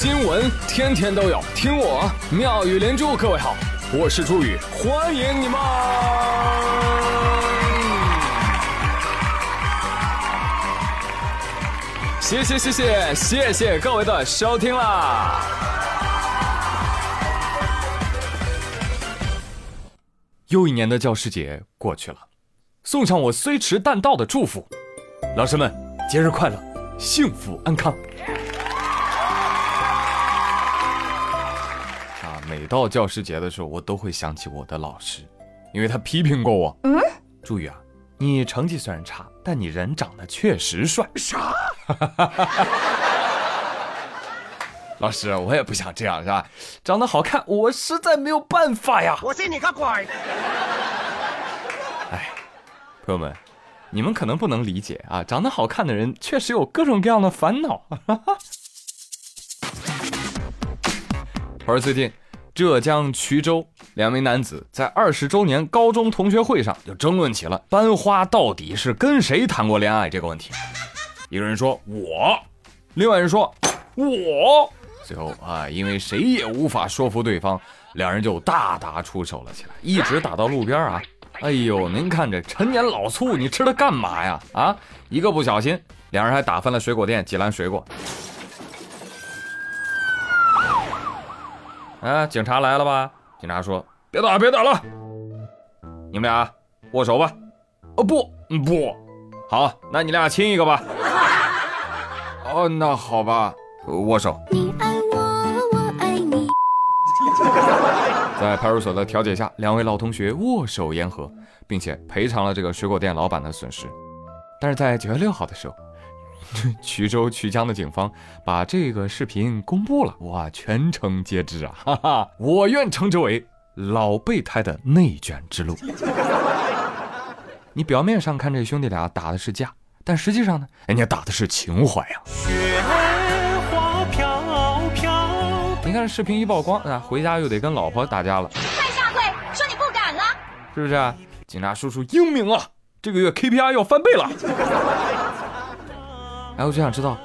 新闻天天都有，听我妙语连珠。各位好，我是朱宇，欢迎你们！谢谢谢谢谢谢各位的收听啦！又一年的教师节过去了，送上我虽迟但到的祝福，老师们节日快乐，幸福安康。每到教师节的时候，我都会想起我的老师，因为他批评过我。嗯，朱宇啊，你成绩虽然差，但你人长得确实帅。啥？老师，我也不想这样，是吧？长得好看，我实在没有办法呀。我信你个鬼！哎，朋友们，你们可能不能理解啊，长得好看的人确实有各种各样的烦恼。而最近。浙江衢州两名男子在二十周年高中同学会上就争论起了班花到底是跟谁谈过恋爱这个问题。一个人说我，另外人说我。最后啊，因为谁也无法说服对方，两人就大打出手了起来，一直打到路边啊。哎呦，您看这陈年老醋，你吃它干嘛呀？啊，一个不小心，两人还打翻了水果店几篮水果。啊！警察来了吧？警察说：“别打，别打了，你们俩握手吧。”哦不，不好，那你俩亲一个吧。哦，那好吧，握手。你爱我，我爱你。在派出所的调解下，两位老同学握手言和，并且赔偿了这个水果店老板的损失。但是在九月六号的时候。衢州衢江的警方把这个视频公布了，哇，全城皆知啊！哈哈，我愿称之为老备胎的内卷之路。你表面上看这兄弟俩打的是架，但实际上呢，人家打的是情怀呀。雪花飘飘。你看这视频一曝光啊，回家又得跟老婆打架了。快下跪，说你不敢了，是不是啊？警察叔叔英明啊，这个月 KPI 要翻倍了。哎，我就想知道，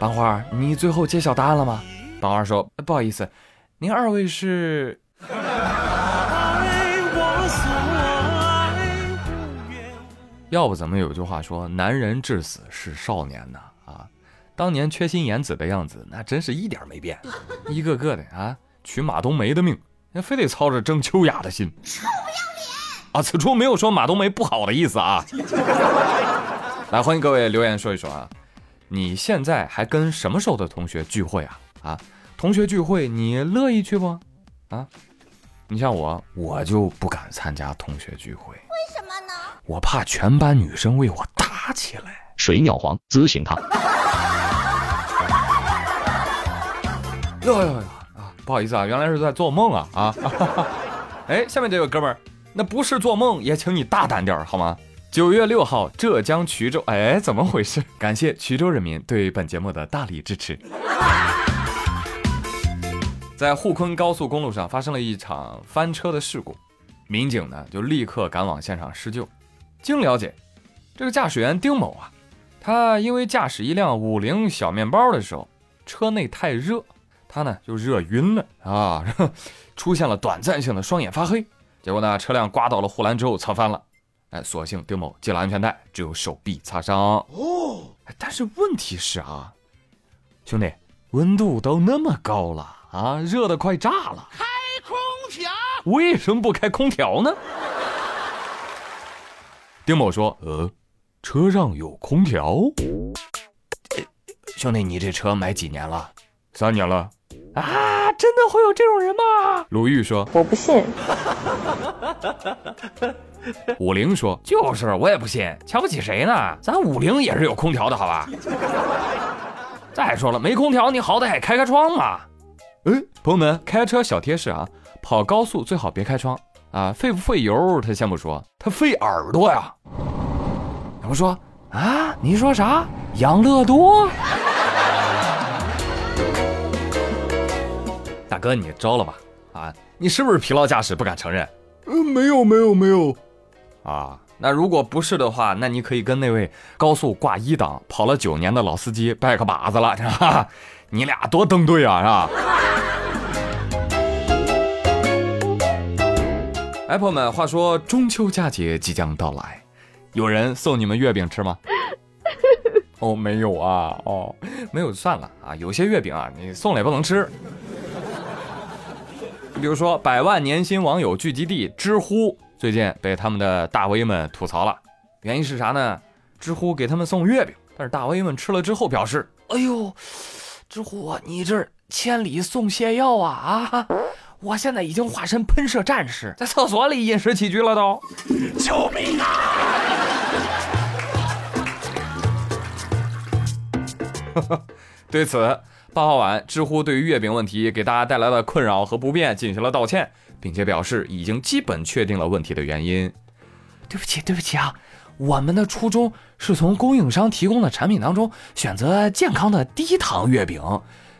班花，你最后揭晓答案了吗？班花说：“不好意思，您二位是。”要不怎么有句话说“男人至死是少年”呢？啊，当年缺心眼子的样子，那真是一点没变，一个个的啊，取马冬梅的命，那非得操着争秋雅的心，臭不要脸！啊，此处没有说马冬梅不好的意思啊。来，欢迎各位留言说一说啊。你现在还跟什么时候的同学聚会啊？啊，同学聚会你乐意去不？啊，你像我，我就不敢参加同学聚会。为什么呢？我怕全班女生为我打起来。水鸟黄咨询他。哟哟哟啊！不好意思啊，原来是在做梦啊啊！哎，下面这位哥们儿，那不是做梦，也请你大胆点儿好吗？九月六号，浙江衢州，哎，怎么回事？感谢衢州人民对本节目的大力支持。在沪昆高速公路上发生了一场翻车的事故，民警呢就立刻赶往现场施救。经了解，这个驾驶员丁某啊，他因为驾驶一辆五菱小面包的时候，车内太热，他呢就热晕了啊，出现了短暂性的双眼发黑，结果呢车辆刮到了护栏之后侧翻了。哎，所幸丁某系了安全带，只有手臂擦伤。哦，但是问题是啊，兄弟，温度都那么高了啊，热的快炸了，开空调？为什么不开空调呢？丁某说：“呃，车上有空调。”兄弟，你这车买几年了？三年了。啊，真的会有这种人吗？鲁豫说：“我不信。” 五菱说：“就是我也不信，瞧不起谁呢？咱五菱也是有空调的，好吧？再说了，没空调你好歹开开窗嘛。哎，朋友们，开车小贴士啊，跑高速最好别开窗啊，费不费油他先不说，他费耳朵呀。我说啊，你说啥？养乐多？大哥，你招了吧？啊，你是不是疲劳驾驶不敢承认？嗯，没有，没有，没有。啊，那如果不是的话，那你可以跟那位高速挂一档跑了九年的老司机拜个把子了，是吧？你俩多登对啊，是吧？哎，朋友们，话说中秋佳节即将到来，有人送你们月饼吃吗？哦，没有啊，哦，没有就算了啊。有些月饼啊，你送了也不能吃。比如说，百万年薪网友聚集地知乎最近被他们的大 V 们吐槽了，原因是啥呢？知乎给他们送月饼，但是大 V 们吃了之后表示：“哎呦，知乎啊，你这千里送泻药啊啊！我现在已经化身喷射战士，在厕所里饮食起居了都。”救命啊！对此，八号晚，知乎对于月饼问题给大家带来的困扰和不便进行了道歉，并且表示已经基本确定了问题的原因。对不起，对不起啊，我们的初衷是从供应商提供的产品当中选择健康的低糖月饼，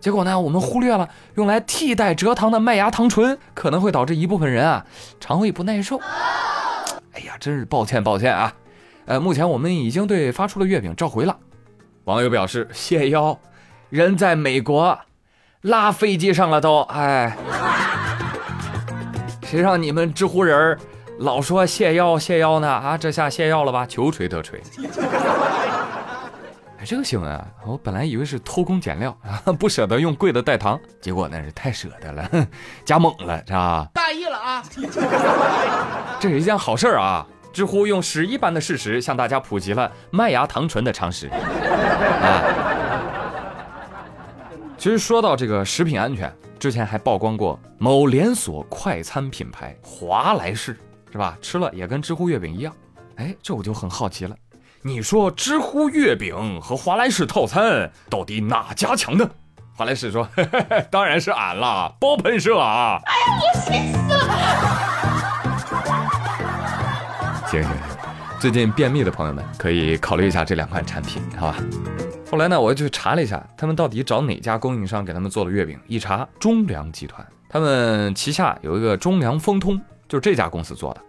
结果呢，我们忽略了用来替代蔗糖的麦芽糖醇可能会导致一部分人啊肠胃不耐受。哎呀，真是抱歉抱歉啊！呃，目前我们已经对发出的月饼召回了。网友表示谢邀。人在美国，拉飞机上了都，哎，谁让你们知乎人老说泻药泻药呢？啊，这下泻药了吧？求锤得锤。哎，这个新闻啊，我本来以为是偷工减料啊，不舍得用贵的代糖，结果那是太舍得了，加猛了，是吧？大意了啊！这是一件好事儿啊！知乎用屎一般的事实向大家普及了麦芽糖醇的常识。啊。其实说到这个食品安全，之前还曝光过某连锁快餐品牌华莱士，是吧？吃了也跟知乎月饼一样。哎，这我就很好奇了，你说知乎月饼和华莱士套餐到底哪家强呢？华莱士说，嘿嘿嘿当然是俺啦，包喷射啊！哎呀，我气死了！行行行，最近便秘的朋友们可以考虑一下这两款产品，好吧？后来呢，我就去查了一下，他们到底找哪家供应商给他们做的月饼？一查，中粮集团，他们旗下有一个中粮丰通，就是这家公司做的。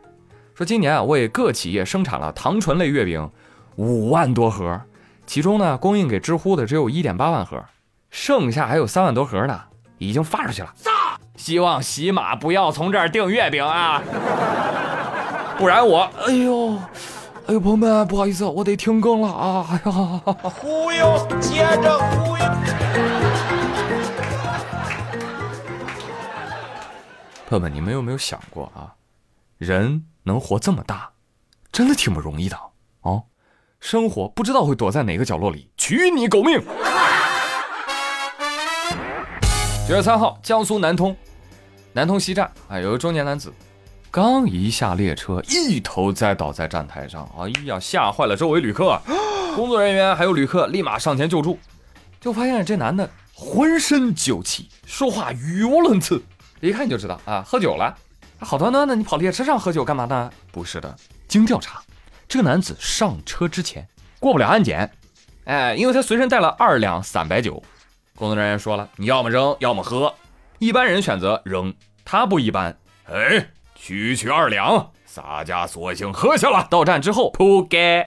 说今年啊，为各企业生产了糖醇类月饼五万多盒，其中呢，供应给知乎的只有一点八万盒，剩下还有三万多盒呢，已经发出去了。希望喜马不要从这儿订月饼啊，不然我，哎呦。哎呦，朋友们，不好意思，我得停更了啊！哎呀，忽悠，接着忽悠。朋友们，你们有没有想过啊？人能活这么大，真的挺不容易的哦。生活不知道会躲在哪个角落里取你狗命。九月三号，江苏南通，南通西站啊，有个中年男子。刚一下列车，一头栽倒在站台上。哎呀，吓坏了周围旅客，工作人员还有旅客立马上前救助。就发现这男的浑身酒气，说话语无伦次，一看就知道啊，喝酒了。好端端的，你跑列车上喝酒干嘛呢？不是的，经调查，这个男子上车之前过不了安检，哎，因为他随身带了二两散白酒。工作人员说了，你要么扔，要么喝。一般人选择扔，他不一般，哎。区区二两，洒家索性喝下了。到站之后，扑街。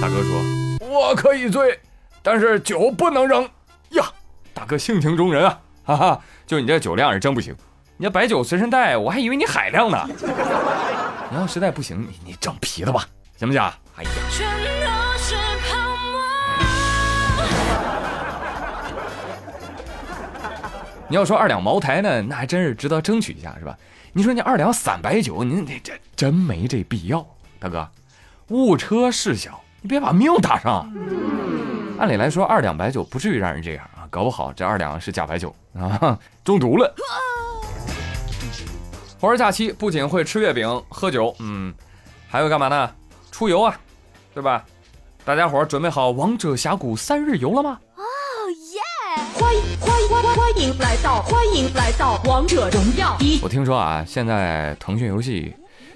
大哥说：“我可以醉，但是酒不能扔呀。”大哥性情中人啊，哈哈，就你这酒量是真不行。你这白酒随身带，我还以为你海量呢。你要实在不行，你你整啤的吧，行不行？哎呀。你要说二两茅台呢，那还真是值得争取一下，是吧？你说你二两散白酒，你这这真没这必要，大哥，误车事小，你别把命搭上。按理来说，二两白酒不至于让人这样啊，搞不好这二两是假白酒啊，中毒了。猴儿假期不仅会吃月饼、喝酒，嗯，还会干嘛呢？出游啊，对吧？大家伙准备好王者峡谷三日游了吗？欢迎来到欢迎来到王者荣耀一。我听说啊，现在腾讯游戏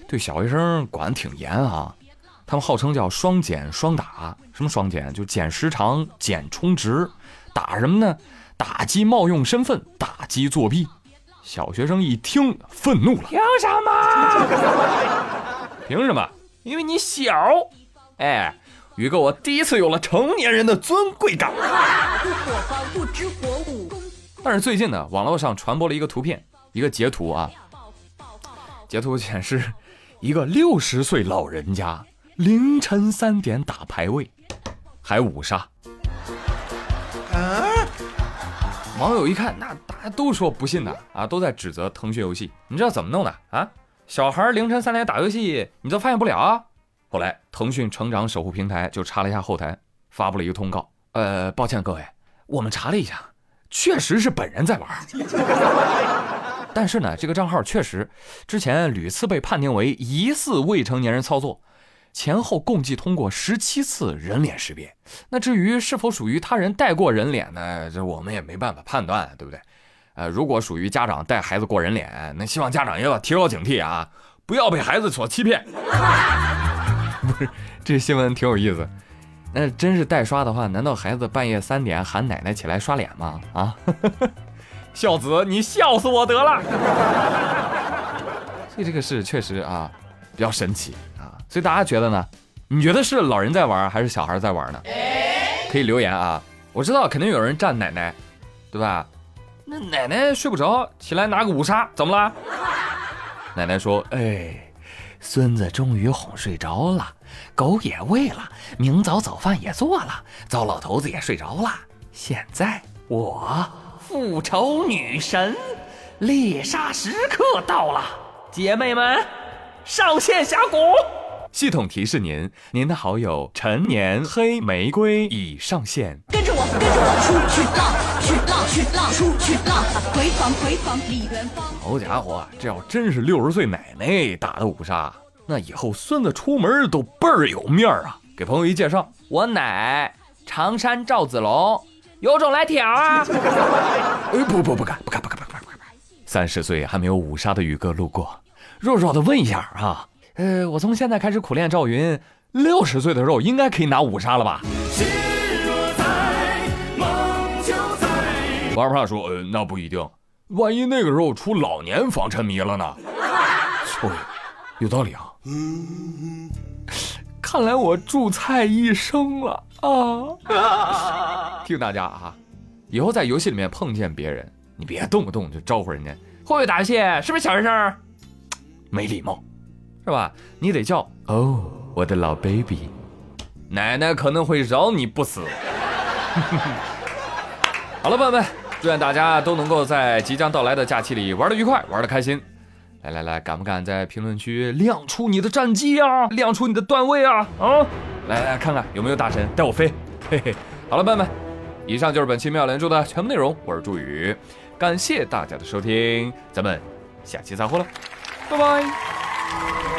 对小学生管挺严啊，他们号称叫双减双打，什么双减？就减时长、减充值，打什么呢？打击冒用身份，打击作弊。小学生一听愤怒了，凭什么？凭什么？因为你小。哎，宇哥，我第一次有了成年人的尊贵感。不火方不知火舞，但是最近呢，网络上传播了一个图片，一个截图啊，截图显示一个六十岁老人家凌晨三点打排位，还五杀。网友一看，那大家都说不信的啊，都在指责腾讯游戏。你知道怎么弄的啊？小孩凌晨三点打游戏，你都发现不了啊？后来腾讯成长守护平台就查了一下后台，发布了一个通告。呃，抱歉各位，我们查了一下，确实是本人在玩。但是呢，这个账号确实之前屡次被判定为疑似未成年人操作，前后共计通过十七次人脸识别。那至于是否属于他人带过人脸呢？这我们也没办法判断，对不对？呃，如果属于家长带孩子过人脸，那希望家长也要提高警惕啊，不要被孩子所欺骗。不是，这新闻挺有意思。那真是代刷的话，难道孩子半夜三点喊奶奶起来刷脸吗？啊，孝子，你笑死我得了。所以这个事确实啊，比较神奇啊。所以大家觉得呢？你觉得是老人在玩还是小孩在玩呢？可以留言啊。我知道肯定有人站奶奶，对吧？那奶奶睡不着，起来拿个五杀，怎么了？奶奶说：“哎，孙子终于哄睡着了，狗也喂了，明早早饭也做了，糟老头子也睡着了。现在我复仇女神猎杀时刻到了，姐妹们上线峡谷。”系统提示您，您的好友陈年黑玫瑰已上线。出去浪，去浪，去浪，出去浪，回防，回防，李元芳。好家伙，这要真是六十岁奶奶打的五杀，那以后孙子出门都倍儿有面儿啊！给朋友一介绍，我奶常山赵子龙，有种来挑啊！哎，不不不敢，不敢，不敢，不敢，不敢！三十岁还没有五杀的宇哥路过，弱弱的问一下啊。呃，我从现在开始苦练赵云，六十岁的时候应该可以拿五杀了吧？王二胖说：“呃，那不一定，万一那个时候出老年防沉迷了呢？” 对，有道理啊。看来我助菜一生了啊！提醒大家啊，以后在游戏里面碰见别人，你别动不动就招呼人家，会不会打游戏？是不是小学生？没礼貌。是吧？你得叫哦，我的老 baby，奶奶可能会饶你不死。好了，朋友们，祝愿大家都能够在即将到来的假期里玩的愉快，玩的开心。来来来，敢不敢在评论区亮出你的战绩啊？亮出你的段位啊？啊！来来看看有没有大神带我飞。嘿嘿。好了，朋友们，以上就是本期妙连珠的全部内容。我是朱宇，感谢大家的收听，咱们下期再会了，拜拜。